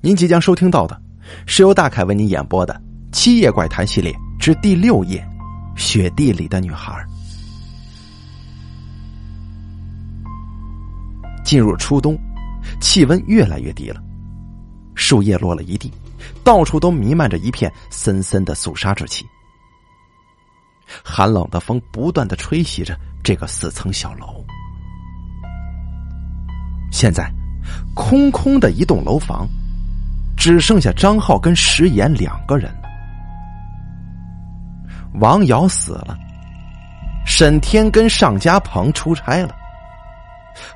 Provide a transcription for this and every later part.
您即将收听到的是由大凯为您演播的《七夜怪谈》系列之第六夜《雪地里的女孩》。进入初冬，气温越来越低了，树叶落了一地，到处都弥漫着一片森森的肃杀之气。寒冷的风不断的吹袭着这个四层小楼。现在，空空的一栋楼房。只剩下张浩跟石岩两个人了。王瑶死了，沈天跟尚家鹏出差了，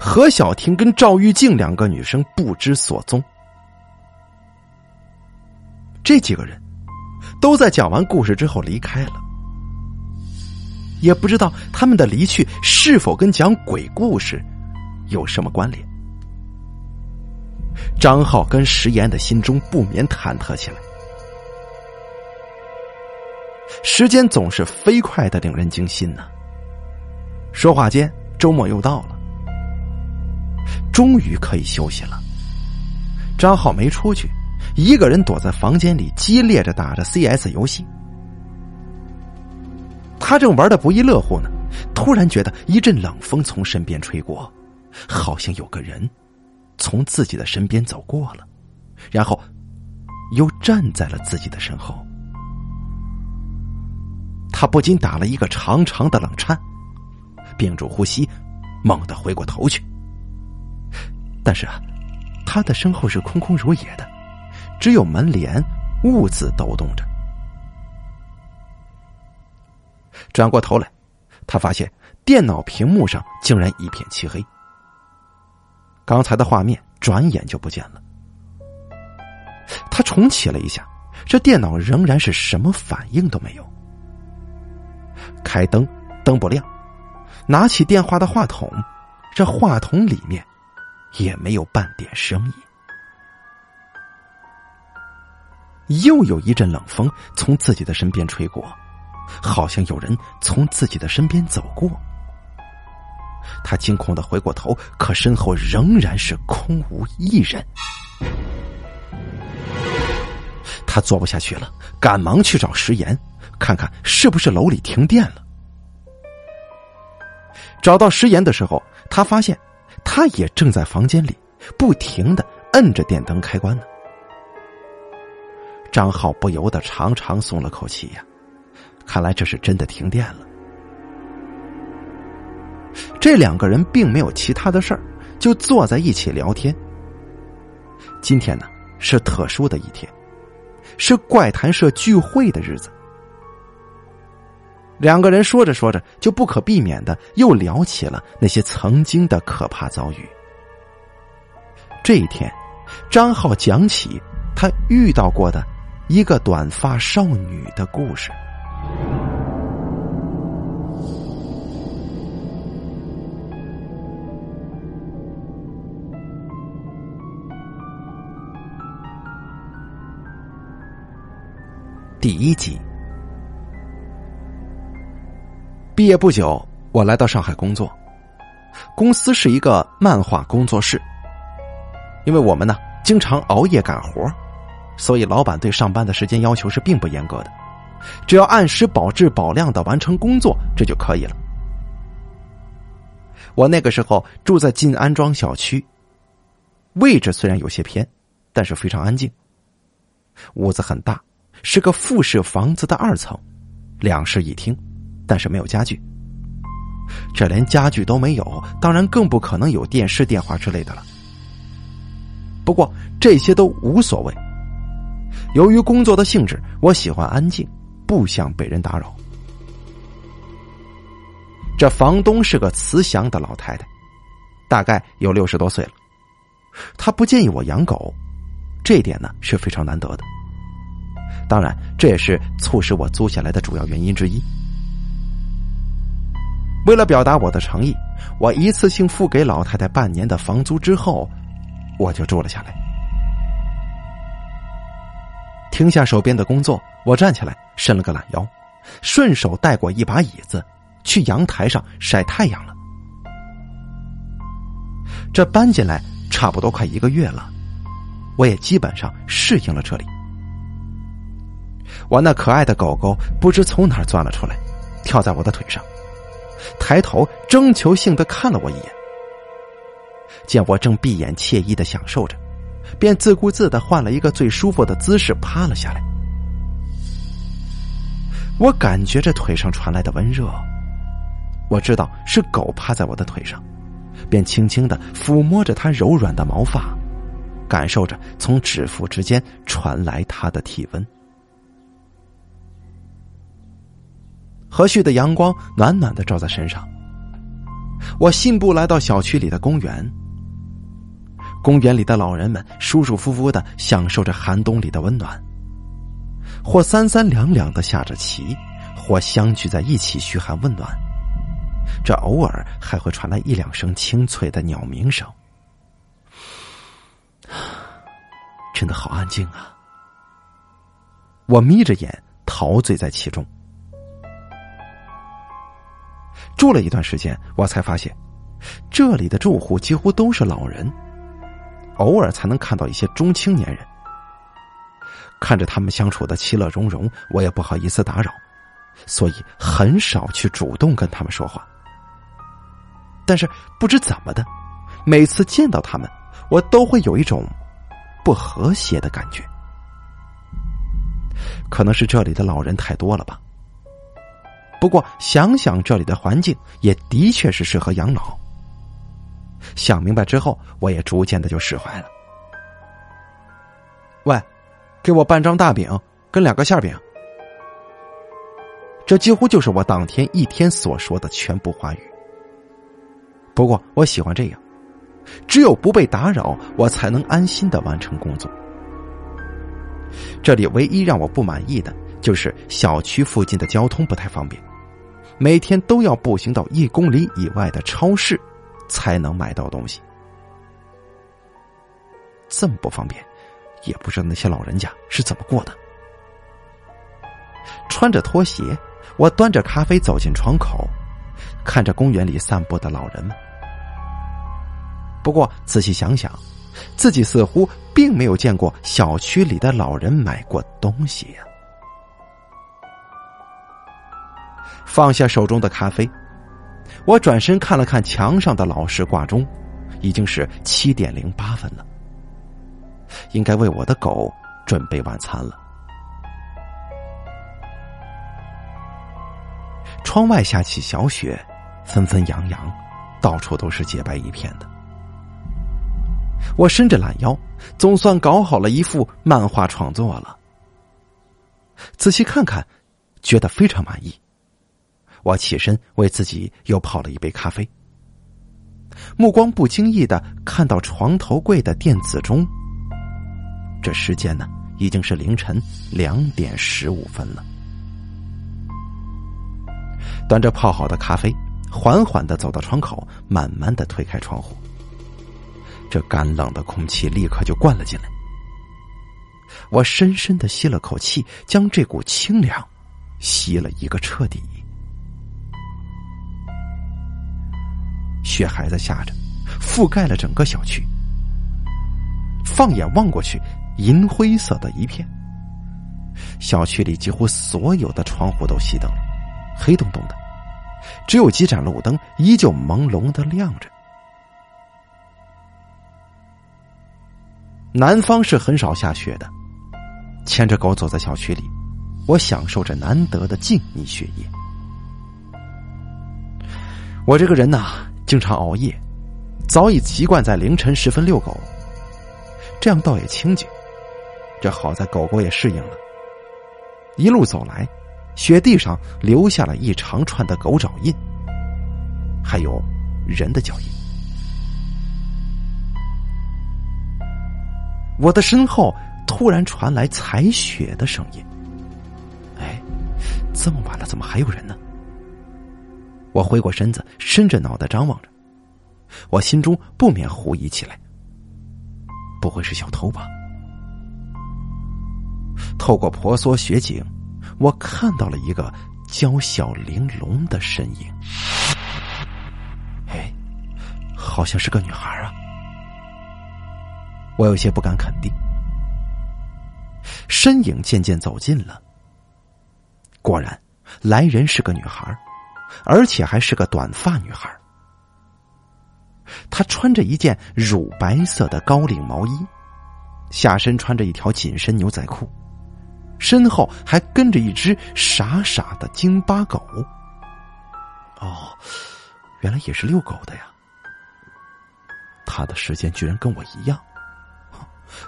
何小婷跟赵玉静两个女生不知所踪。这几个人都在讲完故事之后离开了，也不知道他们的离去是否跟讲鬼故事有什么关联。张浩跟石岩的心中不免忐忑起来。时间总是飞快的，令人惊心呢。说话间，周末又到了，终于可以休息了。张浩没出去，一个人躲在房间里，激烈着打着 CS 游戏。他正玩的不亦乐乎呢，突然觉得一阵冷风从身边吹过，好像有个人。从自己的身边走过了，然后又站在了自己的身后。他不禁打了一个长长的冷颤，屏住呼吸，猛地回过头去。但是啊，他的身后是空空如也的，只有门帘兀自抖动着。转过头来，他发现电脑屏幕上竟然一片漆黑。刚才的画面转眼就不见了。他重启了一下，这电脑仍然是什么反应都没有。开灯，灯不亮；拿起电话的话筒，这话筒里面也没有半点声音。又有一阵冷风从自己的身边吹过，好像有人从自己的身边走过。他惊恐的回过头，可身后仍然是空无一人。他坐不下去了，赶忙去找石岩，看看是不是楼里停电了。找到石岩的时候，他发现他也正在房间里，不停的摁着电灯开关呢。张浩不由得长长松了口气呀，看来这是真的停电了。这两个人并没有其他的事儿，就坐在一起聊天。今天呢是特殊的一天，是怪谈社聚会的日子。两个人说着说着，就不可避免的又聊起了那些曾经的可怕遭遇。这一天，张浩讲起他遇到过的一个短发少女的故事。第一集，毕业不久，我来到上海工作。公司是一个漫画工作室。因为我们呢经常熬夜干活，所以老板对上班的时间要求是并不严格的，只要按时保质保量的完成工作，这就可以了。我那个时候住在晋安庄小区，位置虽然有些偏，但是非常安静。屋子很大。是个复式房子的二层，两室一厅，但是没有家具。这连家具都没有，当然更不可能有电视、电话之类的了。不过这些都无所谓。由于工作的性质，我喜欢安静，不想被人打扰。这房东是个慈祥的老太太，大概有六十多岁了。她不建议我养狗，这点呢是非常难得的。当然，这也是促使我租下来的主要原因之一。为了表达我的诚意，我一次性付给老太太半年的房租之后，我就住了下来。停下手边的工作，我站起来，伸了个懒腰，顺手带过一把椅子，去阳台上晒太阳了。这搬进来差不多快一个月了，我也基本上适应了这里。我那可爱的狗狗不知从哪儿钻了出来，跳在我的腿上，抬头征求性的看了我一眼，见我正闭眼惬意的享受着，便自顾自的换了一个最舒服的姿势趴了下来。我感觉着腿上传来的温热，我知道是狗趴在我的腿上，便轻轻的抚摸着它柔软的毛发，感受着从指腹之间传来它的体温。和煦的阳光暖暖的照在身上，我信步来到小区里的公园。公园里的老人们舒舒服服的享受着寒冬里的温暖，或三三两两的下着棋，或相聚在一起嘘寒问暖。这偶尔还会传来一两声清脆的鸟鸣声，真的好安静啊！我眯着眼陶醉在其中。住了一段时间，我才发现，这里的住户几乎都是老人，偶尔才能看到一些中青年人。看着他们相处的其乐融融，我也不好意思打扰，所以很少去主动跟他们说话。但是不知怎么的，每次见到他们，我都会有一种不和谐的感觉。可能是这里的老人太多了吧。不过想想这里的环境，也的确是适合养老。想明白之后，我也逐渐的就释怀了。喂，给我半张大饼跟两个馅饼。这几乎就是我当天一天所说的全部话语。不过我喜欢这样，只有不被打扰，我才能安心的完成工作。这里唯一让我不满意的就是小区附近的交通不太方便。每天都要步行到一公里以外的超市，才能买到东西。这么不方便，也不知道那些老人家是怎么过的。穿着拖鞋，我端着咖啡走进窗口，看着公园里散步的老人们。不过仔细想想，自己似乎并没有见过小区里的老人买过东西呀。放下手中的咖啡，我转身看了看墙上的老式挂钟，已经是七点零八分了，应该为我的狗准备晚餐了。窗外下起小雪，纷纷扬扬，到处都是洁白一片的。我伸着懒腰，总算搞好了一幅漫画创作了。仔细看看，觉得非常满意。我起身为自己又泡了一杯咖啡，目光不经意的看到床头柜的电子钟。这时间呢，已经是凌晨两点十五分了。端着泡好的咖啡，缓缓的走到窗口，慢慢的推开窗户。这干冷的空气立刻就灌了进来。我深深的吸了口气，将这股清凉吸了一个彻底。雪还在下着，覆盖了整个小区。放眼望过去，银灰色的一片。小区里几乎所有的窗户都熄灯了，黑洞洞的，只有几盏路灯依旧朦胧的亮着。南方是很少下雪的，牵着狗走在小区里，我享受着难得的静谧雪夜。我这个人呐。经常熬夜，早已习惯在凌晨时分遛狗，这样倒也清静。这好在狗狗也适应了。一路走来，雪地上留下了一长串的狗爪印，还有人的脚印。我的身后突然传来踩雪的声音。哎，这么晚了，怎么还有人呢？我回过身子，伸着脑袋张望着，我心中不免狐疑起来：不会是小偷吧？透过婆娑雪景，我看到了一个娇小玲珑的身影。哎，好像是个女孩啊！我有些不敢肯定。身影渐渐走近了，果然，来人是个女孩，而且还是个短发女孩。她穿着一件乳白色的高领毛衣，下身穿着一条紧身牛仔裤，身后还跟着一只傻傻的京巴狗。哦，原来也是遛狗的呀。他的时间居然跟我一样，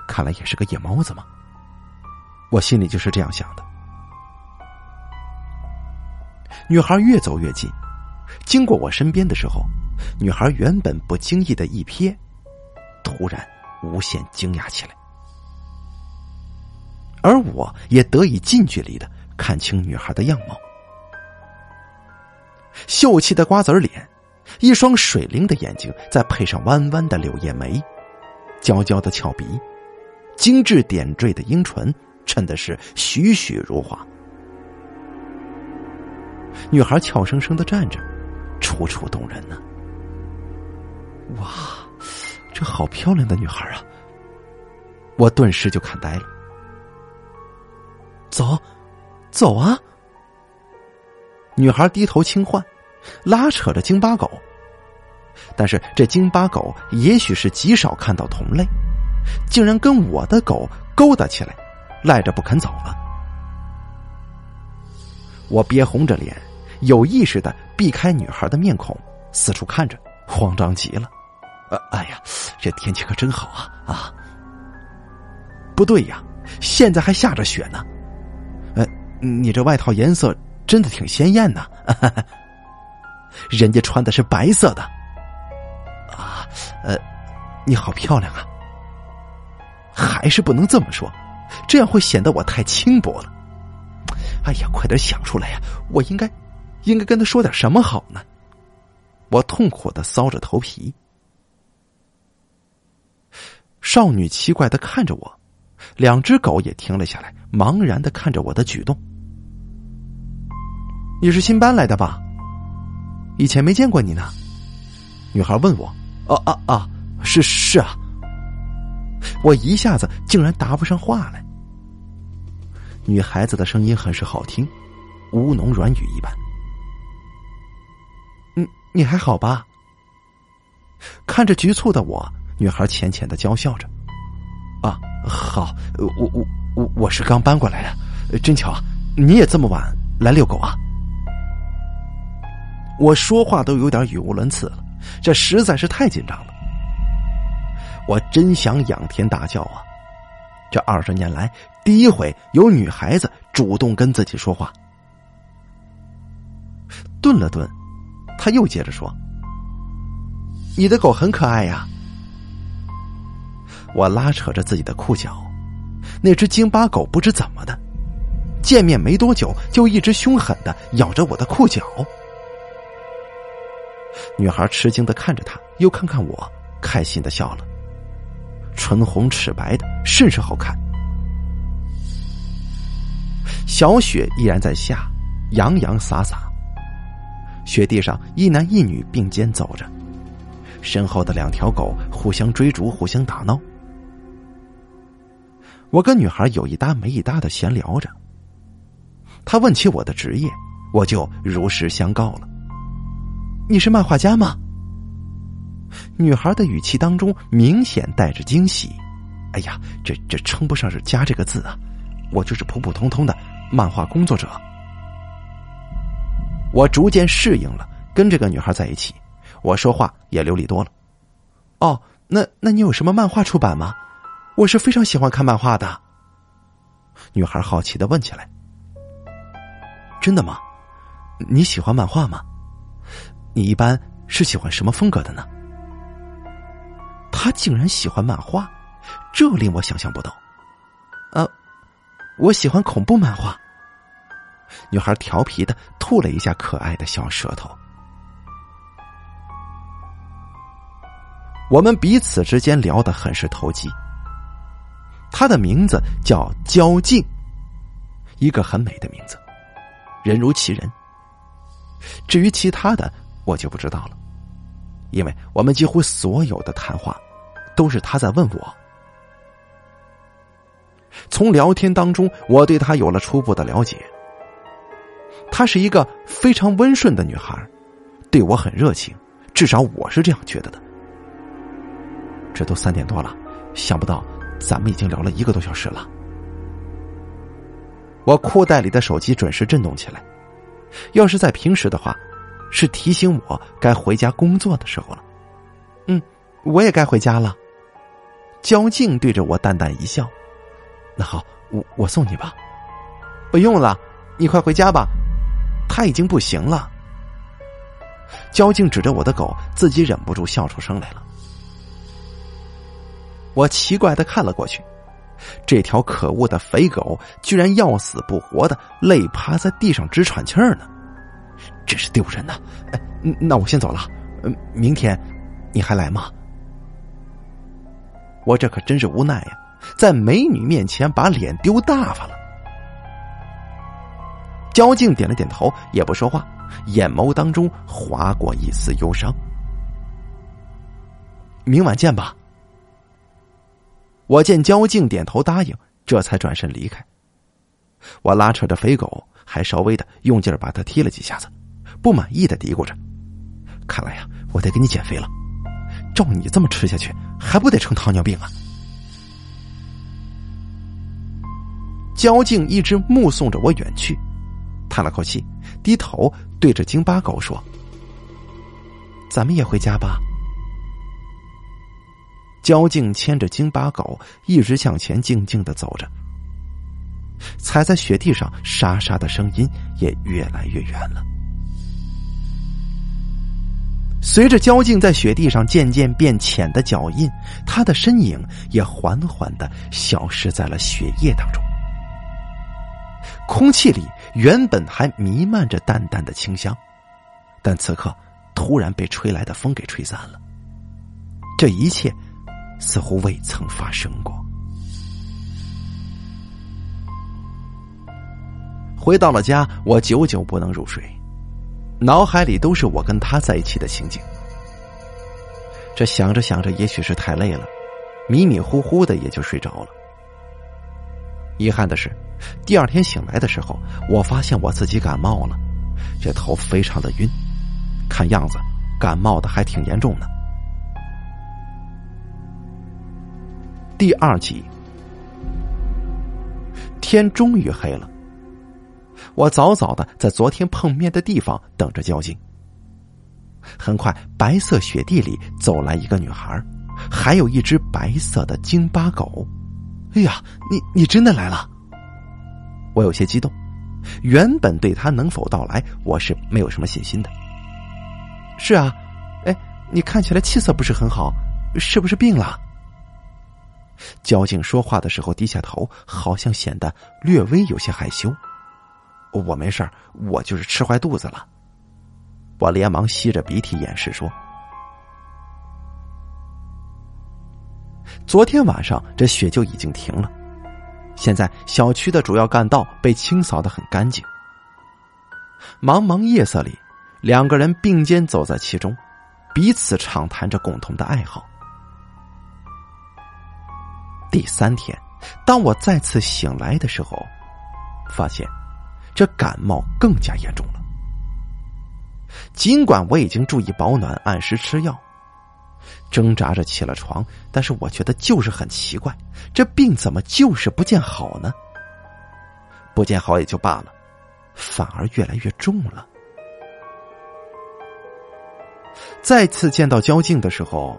看来也是个夜猫子嘛。我心里就是这样想的。女孩越走越近，经过我身边的时候，女孩原本不经意的一瞥，突然无限惊讶起来，而我也得以近距离的看清女孩的样貌：秀气的瓜子脸，一双水灵的眼睛，再配上弯弯的柳叶眉，娇娇的俏鼻，精致点缀的樱唇，衬的是栩栩如花。女孩俏生生的站着，楚楚动人呢。哇，这好漂亮的女孩啊！我顿时就看呆了。走，走啊！女孩低头轻唤，拉扯着京巴狗。但是这京巴狗也许是极少看到同类，竟然跟我的狗勾搭起来，赖着不肯走了。我憋红着脸。有意识的避开女孩的面孔，四处看着，慌张极了。呃，哎呀，这天气可真好啊！啊，不对呀，现在还下着雪呢。呃，你这外套颜色真的挺鲜艳呢。人家穿的是白色的。啊，呃，你好漂亮啊。还是不能这么说，这样会显得我太轻薄了。哎呀，快点想出来呀！我应该。应该跟他说点什么好呢？我痛苦的搔着头皮。少女奇怪的看着我，两只狗也停了下来，茫然的看着我的举动。你是新搬来的吧？以前没见过你呢。女孩问我。哦啊啊，是是啊。我一下子竟然答不上话来。女孩子的声音很是好听，吴侬软语一般。你还好吧？看着局促的我，女孩浅浅的娇笑着。啊，好，我我我我是刚搬过来的，真巧，你也这么晚来遛狗啊？我说话都有点语无伦次了，这实在是太紧张了。我真想仰天大叫啊！这二十年来第一回有女孩子主动跟自己说话。顿了顿。他又接着说：“你的狗很可爱呀。”我拉扯着自己的裤脚，那只京巴狗不知怎么的，见面没多久就一直凶狠的咬着我的裤脚。女孩吃惊的看着他，又看看我，开心的笑了，唇红齿白的，甚是好看。小雪依然在下，洋洋洒洒。雪地上，一男一女并肩走着，身后的两条狗互相追逐，互相打闹。我跟女孩有一搭没一搭的闲聊着。她问起我的职业，我就如实相告了：“你是漫画家吗？”女孩的语气当中明显带着惊喜。“哎呀，这这称不上是家这个字啊，我就是普普通通的漫画工作者。”我逐渐适应了跟这个女孩在一起，我说话也流利多了。哦，那那你有什么漫画出版吗？我是非常喜欢看漫画的。女孩好奇的问起来：“真的吗？你喜欢漫画吗？你一般是喜欢什么风格的呢？”他竟然喜欢漫画，这令我想象不到。啊，我喜欢恐怖漫画。女孩调皮的吐了一下可爱的小舌头。我们彼此之间聊得很是投机。她的名字叫焦静，一个很美的名字，人如其人。至于其他的，我就不知道了，因为我们几乎所有的谈话都是她在问我，从聊天当中，我对她有了初步的了解。她是一个非常温顺的女孩，对我很热情，至少我是这样觉得的。这都三点多了，想不到咱们已经聊了一个多小时了。我裤袋里的手机准时震动起来，要是在平时的话，是提醒我该回家工作的时候了。嗯，我也该回家了。焦静对着我淡淡一笑：“那好，我我送你吧。”不用了，你快回家吧，他已经不行了。焦静指着我的狗，自己忍不住笑出声来了。我奇怪的看了过去。这条可恶的肥狗居然要死不活的累趴在地上直喘气儿呢，真是丢人呐！哎，那我先走了，嗯，明天你还来吗？我这可真是无奈呀，在美女面前把脸丢大发了。焦静点了点头，也不说话，眼眸当中划过一丝忧伤。明晚见吧。我见焦静点头答应，这才转身离开。我拉扯着肥狗，还稍微的用劲儿把它踢了几下子，不满意的嘀咕着：“看来呀，我得给你减肥了。照你这么吃下去，还不得成糖尿病啊？”焦静一直目送着我远去，叹了口气，低头对着京巴狗说：“咱们也回家吧。”焦静牵着京巴狗一直向前，静静的走着。踩在雪地上沙沙的声音也越来越远了。随着焦静在雪地上渐渐变浅的脚印，他的身影也缓缓的消失在了雪夜当中。空气里原本还弥漫着淡淡的清香，但此刻突然被吹来的风给吹散了。这一切。似乎未曾发生过。回到了家，我久久不能入睡，脑海里都是我跟他在一起的情景。这想着想着，也许是太累了，迷迷糊糊的也就睡着了。遗憾的是，第二天醒来的时候，我发现我自己感冒了，这头非常的晕，看样子感冒的还挺严重的。第二集，天终于黑了。我早早的在昨天碰面的地方等着交警。很快，白色雪地里走来一个女孩，还有一只白色的京巴狗。哎呀，你你真的来了！我有些激动。原本对他能否到来，我是没有什么信心的。是啊，哎，你看起来气色不是很好，是不是病了？交警说话的时候低下头，好像显得略微有些害羞。我没事我就是吃坏肚子了。我连忙吸着鼻涕掩饰说：“昨天晚上这雪就已经停了，现在小区的主要干道被清扫的很干净。茫茫夜色里，两个人并肩走在其中，彼此畅谈着共同的爱好。”第三天，当我再次醒来的时候，发现这感冒更加严重了。尽管我已经注意保暖、按时吃药，挣扎着起了床，但是我觉得就是很奇怪，这病怎么就是不见好呢？不见好也就罢了，反而越来越重了。再次见到焦静的时候，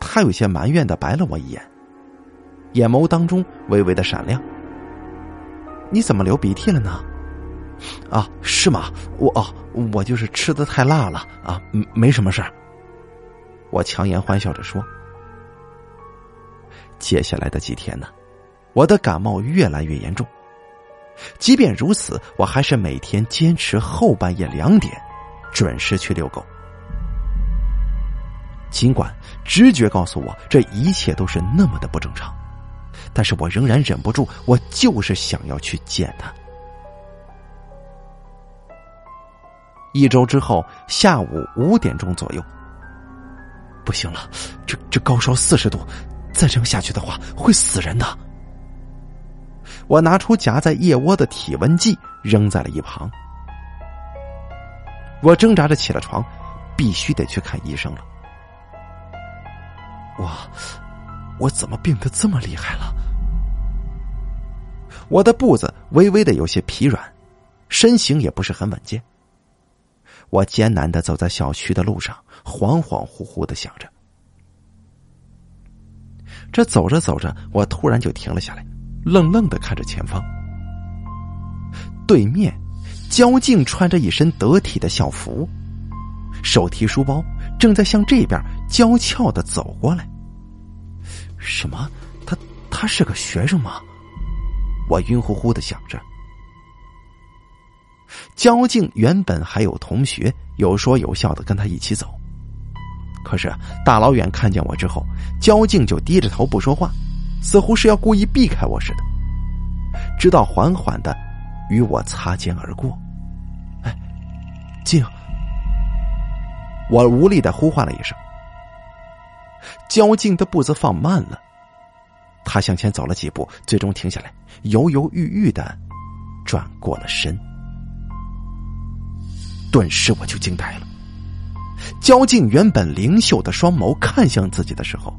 他有些埋怨的白了我一眼。眼眸当中微微的闪亮。你怎么流鼻涕了呢？啊，是吗？我哦，我就是吃的太辣了啊，没什么事儿。我强颜欢笑着说。接下来的几天呢，我的感冒越来越严重。即便如此，我还是每天坚持后半夜两点准时去遛狗。尽管直觉告诉我这一切都是那么的不正常。但是我仍然忍不住，我就是想要去见他。一周之后，下午五点钟左右，不行了，这这高烧四十度，再这样下去的话会死人的。我拿出夹在腋窝的体温计，扔在了一旁。我挣扎着起了床，必须得去看医生了。我，我怎么病得这么厉害了？我的步子微微的有些疲软，身形也不是很稳健。我艰难的走在小区的路上，恍恍惚惚的想着。这走着走着，我突然就停了下来，愣愣的看着前方。对面，焦静穿着一身得体的校服，手提书包，正在向这边娇俏的走过来。什么？他他是个学生吗？我晕乎乎的想着。焦静原本还有同学有说有笑的跟他一起走，可是大老远看见我之后，焦静就低着头不说话，似乎是要故意避开我似的，直到缓缓的与我擦肩而过。哎，静！我无力的呼唤了一声。焦静的步子放慢了，他向前走了几步，最终停下来，犹犹豫豫的转过了身。顿时我就惊呆了。焦静原本灵秀的双眸看向自己的时候，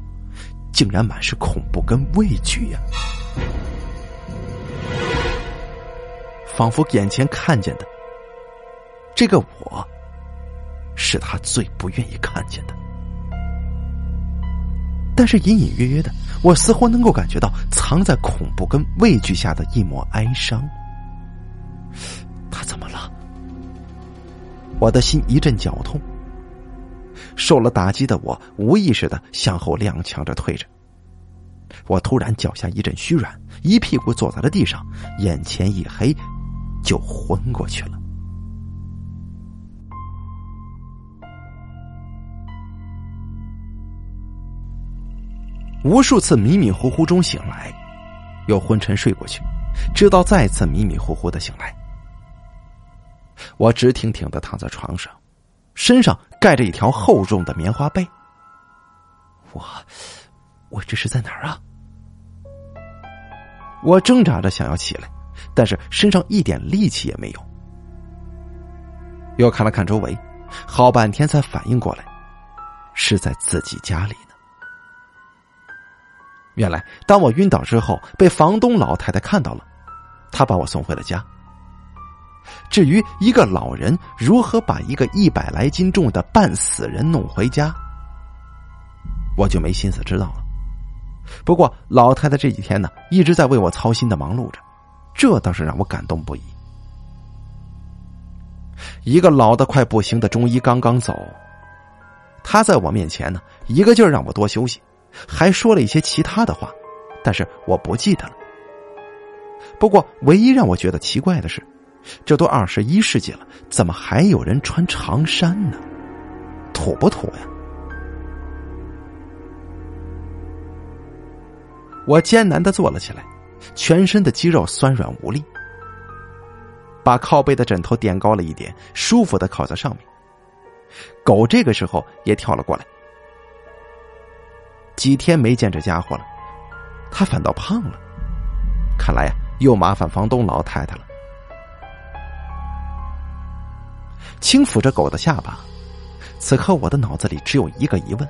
竟然满是恐怖跟畏惧呀！仿佛眼前看见的这个我，是他最不愿意看见的。但是隐隐约约的，我似乎能够感觉到藏在恐怖跟畏惧下的一抹哀伤。我的心一阵绞痛，受了打击的我无意识的向后踉跄着退着。我突然脚下一阵虚软，一屁股坐在了地上，眼前一黑，就昏过去了。无数次迷迷糊糊中醒来，又昏沉睡过去，直到再次迷迷糊糊的醒来。我直挺挺的躺在床上，身上盖着一条厚重的棉花被。我，我这是在哪儿啊？我挣扎着想要起来，但是身上一点力气也没有。又看了看周围，好半天才反应过来，是在自己家里呢。原来，当我晕倒之后，被房东老太太看到了，她把我送回了家。至于一个老人如何把一个一百来斤重的半死人弄回家，我就没心思知道了。不过老太太这几天呢，一直在为我操心的忙碌着，这倒是让我感动不已。一个老的快不行的中医刚刚走，他在我面前呢，一个劲儿让我多休息，还说了一些其他的话，但是我不记得了。不过唯一让我觉得奇怪的是。这都二十一世纪了，怎么还有人穿长衫呢？土不土呀？我艰难的坐了起来，全身的肌肉酸软无力，把靠背的枕头垫高了一点，舒服的靠在上面。狗这个时候也跳了过来。几天没见这家伙了，他反倒胖了，看来呀，又麻烦房东老太太了。轻抚着狗的下巴，此刻我的脑子里只有一个疑问：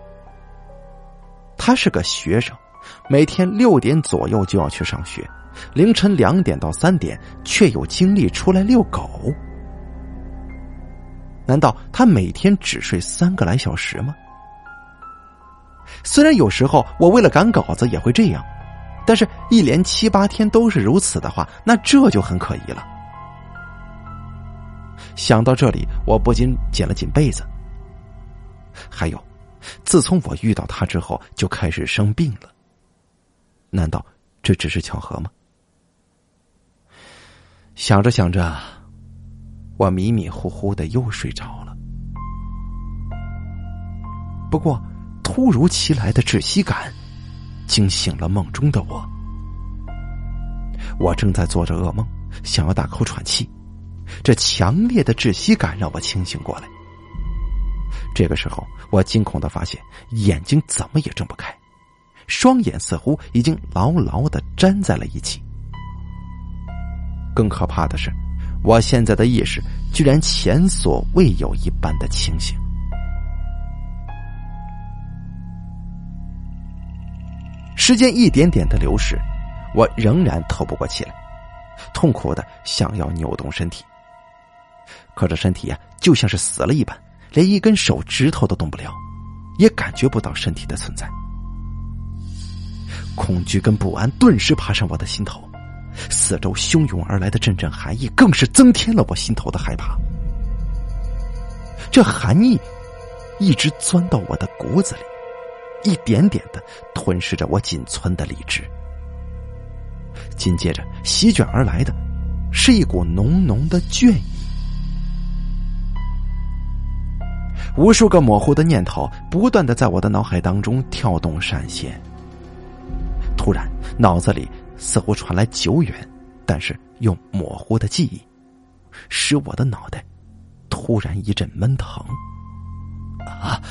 他是个学生，每天六点左右就要去上学，凌晨两点到三点却有精力出来遛狗，难道他每天只睡三个来小时吗？虽然有时候我为了赶稿子也会这样，但是一连七八天都是如此的话，那这就很可疑了。想到这里，我不禁紧了紧被子。还有，自从我遇到他之后，就开始生病了。难道这只是巧合吗？想着想着，我迷迷糊糊的又睡着了。不过，突如其来的窒息感惊醒了梦中的我。我正在做着噩梦，想要大口喘气。这强烈的窒息感让我清醒过来。这个时候，我惊恐的发现眼睛怎么也睁不开，双眼似乎已经牢牢的粘在了一起。更可怕的是，我现在的意识居然前所未有一般的清醒。时间一点点的流逝，我仍然透不过气来，痛苦的想要扭动身体，可这身体呀，就像是死了一般，连一根手指头都动不了，也感觉不到身体的存在。恐惧跟不安顿时爬上我的心头，四周汹涌而来的阵阵寒意更是增添了我心头的害怕。这寒意一直钻到我的骨子里。一点点的吞噬着我仅存的理智，紧接着席卷而来的，是一股浓浓的倦意。无数个模糊的念头不断的在我的脑海当中跳动闪现。突然，脑子里似乎传来久远，但是又模糊的记忆，使我的脑袋突然一阵闷疼。啊！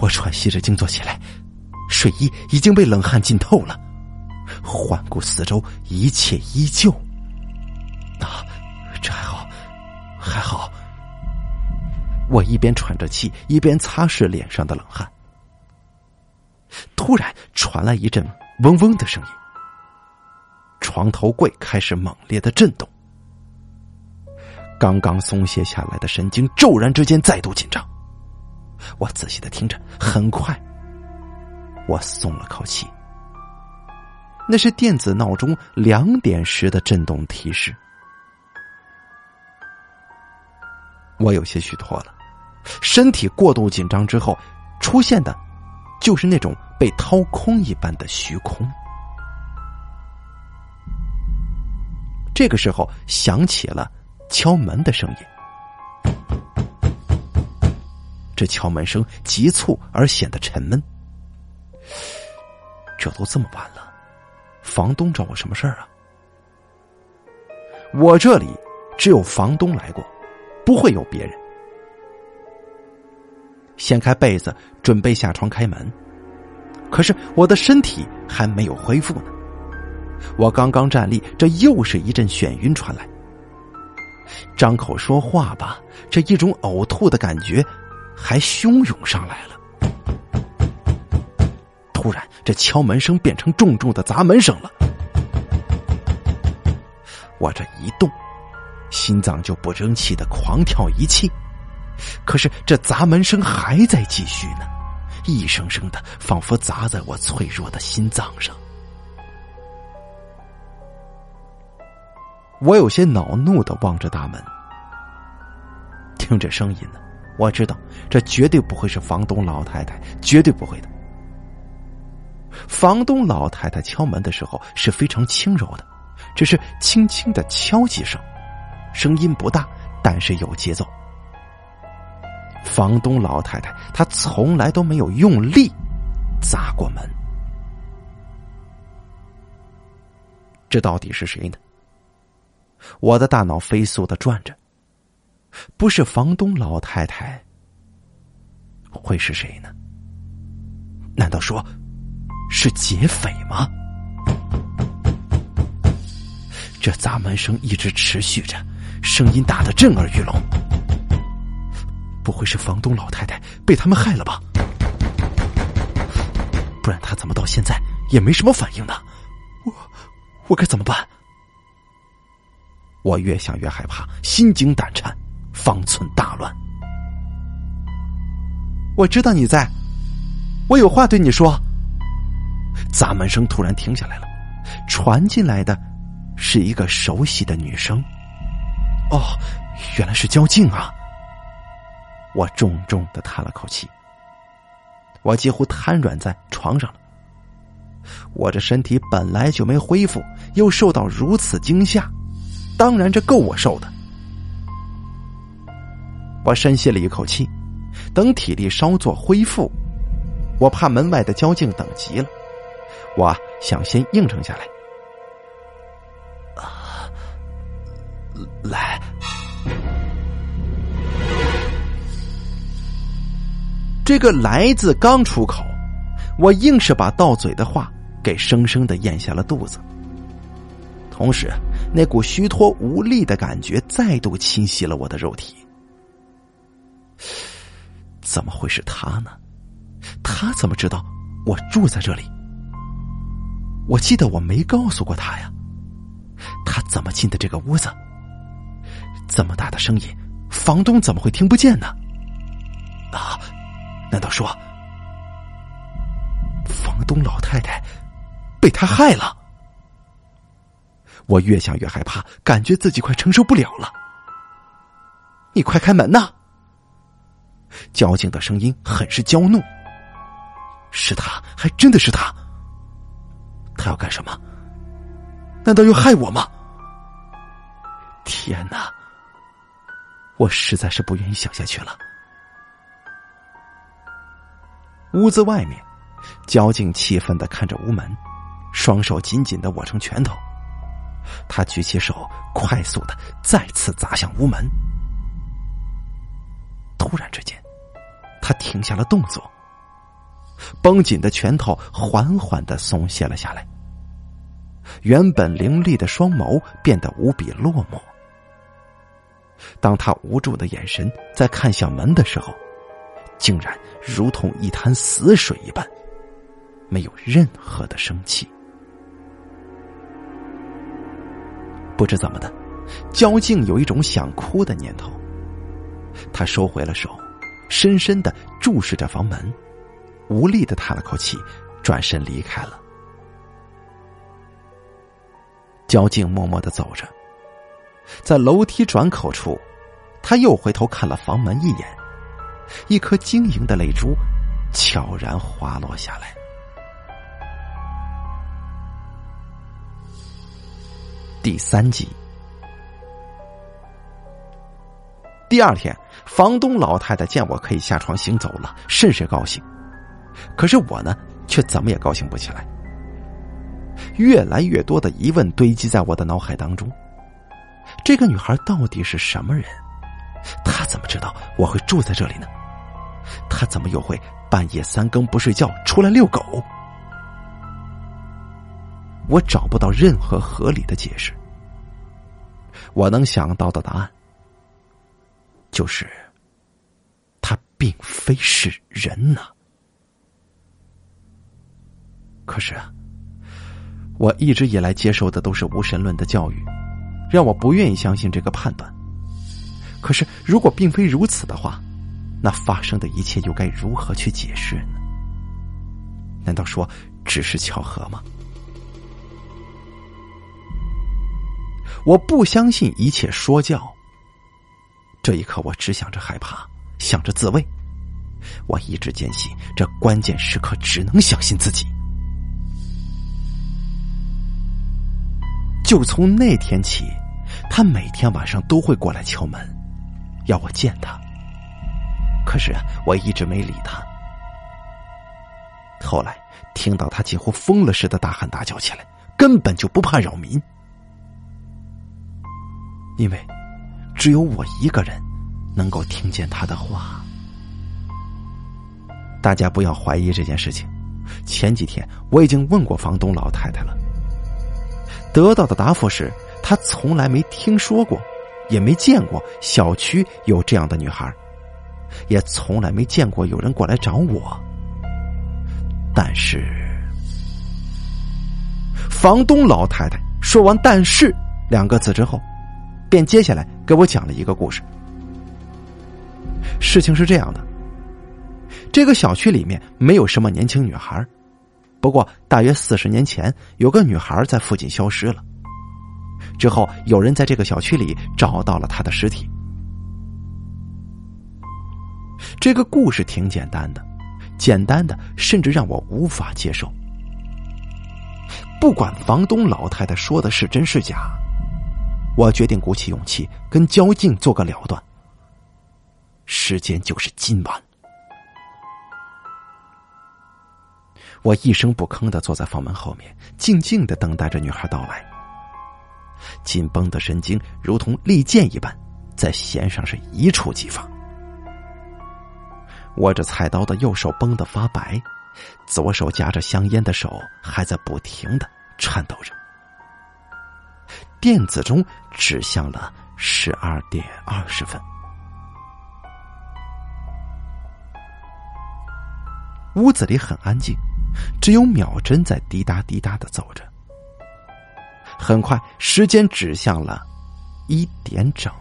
我喘息着惊坐起来，睡衣已经被冷汗浸透了。环顾四周，一切依旧。啊，这还好，还好。我一边喘着气，一边擦拭脸上的冷汗。突然传来一阵嗡嗡的声音，床头柜开始猛烈的震动。刚刚松懈下来的神经骤然之间再度紧张。我仔细的听着，很快，我松了口气。那是电子闹钟两点时的震动提示。我有些虚脱了，身体过度紧张之后出现的，就是那种被掏空一般的虚空。这个时候响起了敲门的声音。这敲门声急促而显得沉闷。这都这么晚了，房东找我什么事儿啊？我这里只有房东来过，不会有别人。掀开被子，准备下床开门，可是我的身体还没有恢复呢。我刚刚站立，这又是一阵眩晕传来。张口说话吧，这一种呕吐的感觉。还汹涌上来了。突然，这敲门声变成重重的砸门声了。我这一动，心脏就不争气的狂跳一气。可是这砸门声还在继续呢，一声声的，仿佛砸在我脆弱的心脏上。我有些恼怒的望着大门，听这声音呢。我知道，这绝对不会是房东老太太，绝对不会的。房东老太太敲门的时候是非常轻柔的，只是轻轻的敲几声，声音不大，但是有节奏。房东老太太她从来都没有用力砸过门，这到底是谁呢？我的大脑飞速的转着。不是房东老太太，会是谁呢？难道说是劫匪吗？这砸门声一直持续着，声音大的震耳欲聋。不会是房东老太太被他们害了吧？不然他怎么到现在也没什么反应呢？我我该怎么办？我越想越害怕，心惊胆颤。方寸大乱。我知道你在，我有话对你说。砸门声突然停下来了，传进来的是一个熟悉的女声。哦，原来是焦静啊！我重重的叹了口气，我几乎瘫软在床上了。我这身体本来就没恢复，又受到如此惊吓，当然这够我受的。我深吸了一口气，等体力稍作恢复，我怕门外的交警等急了，我想先应承下来。来，这个“来”字刚出口，我硬是把到嘴的话给生生的咽下了肚子。同时，那股虚脱无力的感觉再度侵袭了我的肉体。怎么会是他呢？他怎么知道我住在这里？我记得我没告诉过他呀。他怎么进的这个屋子？这么大的声音，房东怎么会听不见呢？啊，难道说房东老太太被他害了？我越想越害怕，感觉自己快承受不了了。你快开门呐！交警的声音很是娇怒。是他，还真的是他。他要干什么？难道要害我吗？天哪！我实在是不愿意想下去了。屋子外面，交警气愤的看着屋门，双手紧紧的握成拳头。他举起手，快速的再次砸向屋门。突然之间，他停下了动作，绷紧的拳头缓缓的松懈了下来。原本凌厉的双眸变得无比落寞。当他无助的眼神在看向门的时候，竟然如同一潭死水一般，没有任何的生气。不知怎么的，焦静有一种想哭的念头。他收回了手，深深的注视着房门，无力的叹了口气，转身离开了。焦静默默的走着，在楼梯转口处，他又回头看了房门一眼，一颗晶莹的泪珠悄然滑落下来。第三集，第二天，房东老太太见我可以下床行走了，甚是高兴。可是我呢，却怎么也高兴不起来。越来越多的疑问堆积在我的脑海当中：这个女孩到底是什么人？她怎么知道我会住在这里呢？她怎么又会半夜三更不睡觉出来遛狗？我找不到任何合理的解释。我能想到的答案，就是，他并非是人呢。可是啊，我一直以来接受的都是无神论的教育，让我不愿意相信这个判断。可是，如果并非如此的话，那发生的一切又该如何去解释呢？难道说只是巧合吗？我不相信一切说教。这一刻，我只想着害怕，想着自卫。我一直坚信，这关键时刻只能相信自己。就从那天起，他每天晚上都会过来敲门，要我见他。可是我一直没理他。后来听到他几乎疯了似的大喊大叫起来，根本就不怕扰民。因为，只有我一个人能够听见他的话。大家不要怀疑这件事情。前几天我已经问过房东老太太了，得到的答复是他从来没听说过，也没见过小区有这样的女孩，也从来没见过有人过来找我。但是，房东老太太说完“但是”两个字之后。便接下来给我讲了一个故事。事情是这样的：这个小区里面没有什么年轻女孩，不过大约四十年前有个女孩在附近消失了。之后有人在这个小区里找到了他的尸体。这个故事挺简单的，简单的甚至让我无法接受。不管房东老太太说的是真是假。我决定鼓起勇气跟焦静做个了断。时间就是今晚。我一声不吭的坐在房门后面，静静的等待着女孩到来。紧绷的神经如同利剑一般，在弦上是一触即发。握着菜刀的右手绷得发白，左手夹着香烟的手还在不停的颤抖着。电子钟指向了十二点二十分。屋子里很安静，只有秒针在滴答滴答的走着。很快，时间指向了一点整。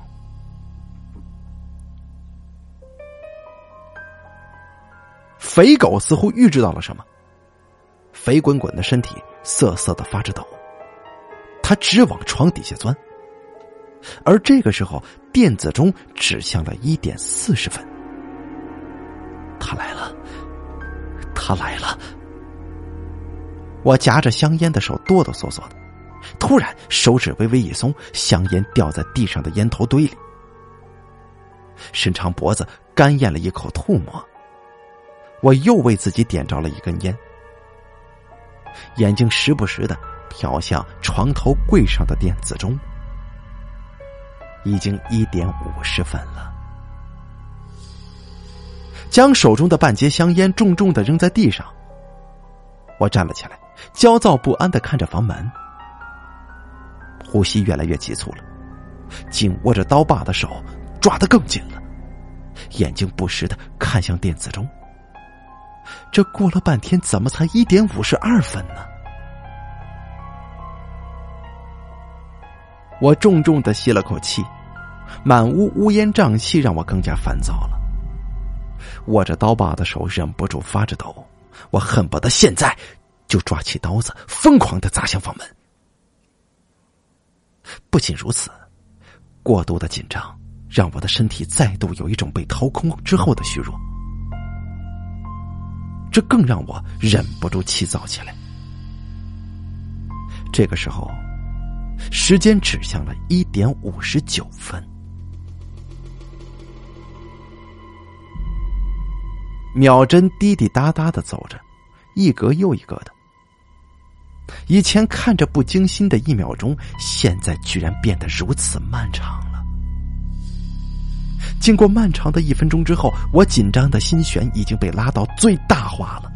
肥狗似乎预知到了什么，肥滚滚的身体瑟瑟的发着抖，他直往床底下钻。而这个时候，电子钟指向了一点四十分，他来了。他来了，我夹着香烟的手哆哆嗦嗦的，突然手指微微一松，香烟掉在地上的烟头堆里。伸长脖子干咽了一口吐沫，我又为自己点着了一根烟，眼睛时不时的瞟向床头柜上的电子钟，已经一点五十分了。将手中的半截香烟重重的扔在地上，我站了起来，焦躁不安的看着房门，呼吸越来越急促了，紧握着刀把的手抓得更紧了，眼睛不时的看向电子钟。这过了半天，怎么才一点五十二分呢？我重重的吸了口气，满屋乌烟瘴气，让我更加烦躁了。握着刀把的手忍不住发着抖，我恨不得现在就抓起刀子，疯狂的砸向房门。不仅如此，过度的紧张让我的身体再度有一种被掏空之后的虚弱，这更让我忍不住气躁起来。这个时候，时间指向了一点五十九分。秒针滴滴答答的走着，一格又一格的。以前看着不惊心的一秒钟，现在居然变得如此漫长了。经过漫长的一分钟之后，我紧张的心弦已经被拉到最大化了。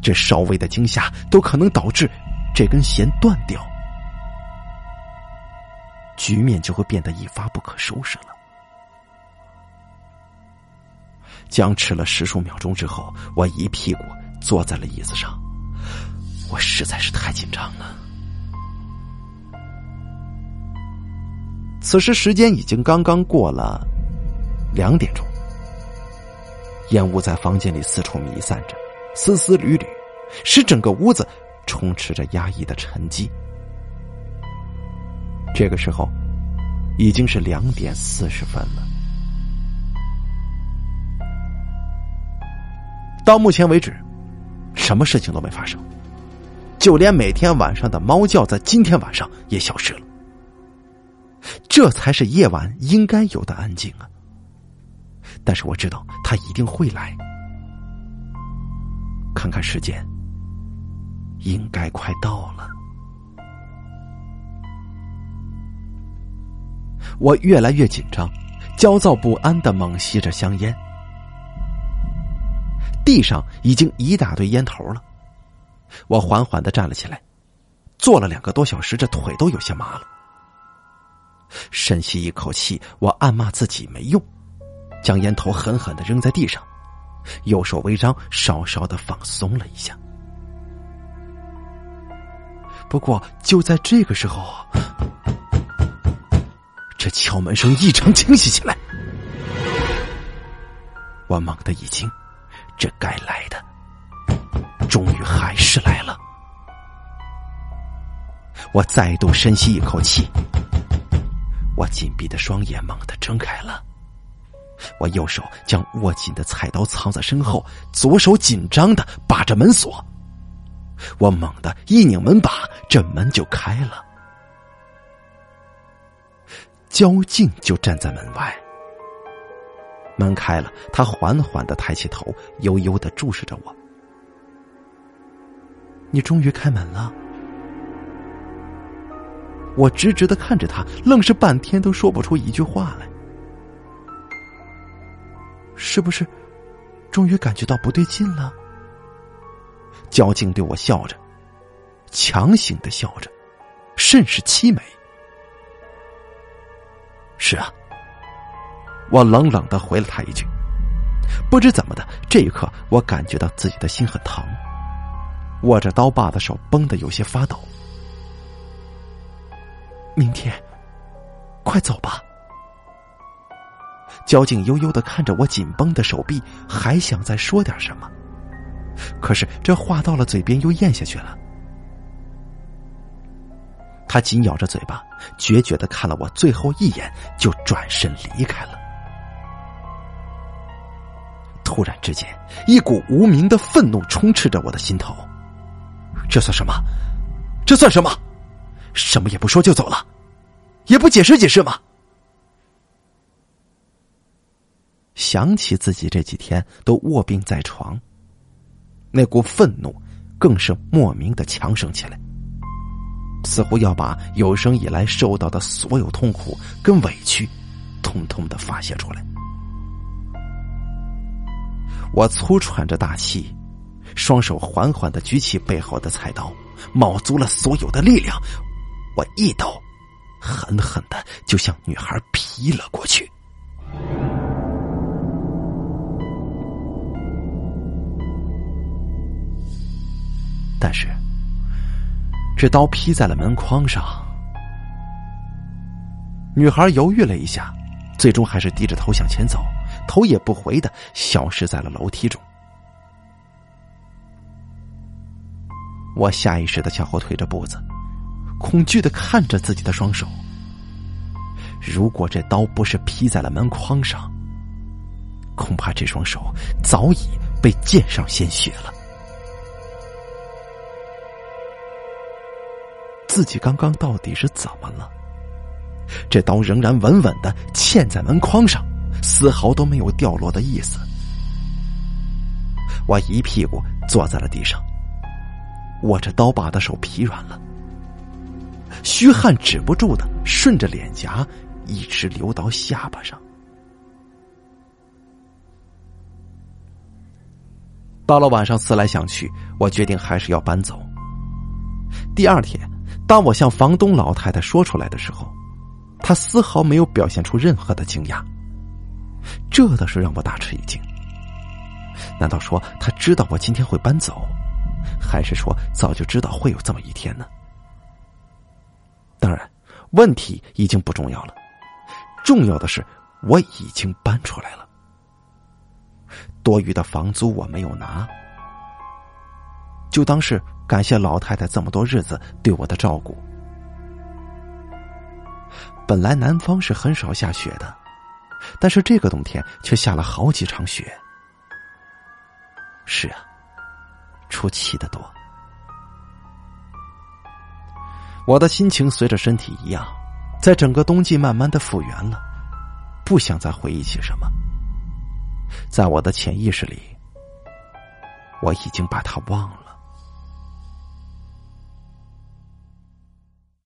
这稍微的惊吓都可能导致这根弦断掉，局面就会变得一发不可收拾了。僵持了十数秒钟之后，我一屁股坐在了椅子上。我实在是太紧张了。此时时间已经刚刚过了两点钟，烟雾在房间里四处弥散着，丝丝缕缕，使整个屋子充斥着压抑的沉寂。这个时候，已经是两点四十分了。到目前为止，什么事情都没发生，就连每天晚上的猫叫，在今天晚上也消失了。这才是夜晚应该有的安静啊！但是我知道他一定会来。看看时间，应该快到了。我越来越紧张，焦躁不安的猛吸着香烟。地上已经一大堆烟头了，我缓缓的站了起来，坐了两个多小时，这腿都有些麻了。深吸一口气，我暗骂自己没用，将烟头狠狠的扔在地上，右手微张，稍稍的放松了一下。不过就在这个时候，这敲门声异常清晰起来，我猛地一惊。这该来的，终于还是来了。我再度深吸一口气，我紧闭的双眼猛地睁开了。我右手将握紧的菜刀藏在身后，左手紧张的把着门锁。我猛地一拧门把，这门就开了。焦静就站在门外。门开了，他缓缓的抬起头，悠悠的注视着我。你终于开门了。我直直的看着他，愣是半天都说不出一句话来。是不是，终于感觉到不对劲了？焦静对我笑着，强行的笑着，甚是凄美。是啊。我冷冷的回了他一句。不知怎么的，这一刻我感觉到自己的心很疼，握着刀把的手绷得有些发抖。明天，快走吧。交警悠悠的看着我紧绷的手臂，还想再说点什么，可是这话到了嘴边又咽下去了。他紧咬着嘴巴，决绝的看了我最后一眼，就转身离开了。突然之间，一股无名的愤怒充斥着我的心头。这算什么？这算什么？什么也不说就走了，也不解释解释吗？想起自己这几天都卧病在床，那股愤怒更是莫名的强盛起来，似乎要把有生以来受到的所有痛苦跟委屈，通通的发泄出来。我粗喘着大气，双手缓缓的举起背后的菜刀，卯足了所有的力量，我一刀狠狠的就向女孩劈了过去。但是，这刀劈在了门框上，女孩犹豫了一下，最终还是低着头向前走。头也不回的消失在了楼梯中。我下意识的向后退着步子，恐惧的看着自己的双手。如果这刀不是劈在了门框上，恐怕这双手早已被溅上鲜血了。自己刚刚到底是怎么了？这刀仍然稳稳的嵌在门框上。丝毫都没有掉落的意思。我一屁股坐在了地上，握着刀把的手疲软了，虚汗止不住的顺着脸颊一直流到下巴上。到了晚上，思来想去，我决定还是要搬走。第二天，当我向房东老太太说出来的时候，她丝毫没有表现出任何的惊讶。这倒是让我大吃一惊。难道说她知道我今天会搬走，还是说早就知道会有这么一天呢？当然，问题已经不重要了，重要的是我已经搬出来了。多余的房租我没有拿，就当是感谢老太太这么多日子对我的照顾。本来南方是很少下雪的。但是这个冬天却下了好几场雪。是啊，出奇的多。我的心情随着身体一样，在整个冬季慢慢的复原了，不想再回忆起什么。在我的潜意识里，我已经把他忘了。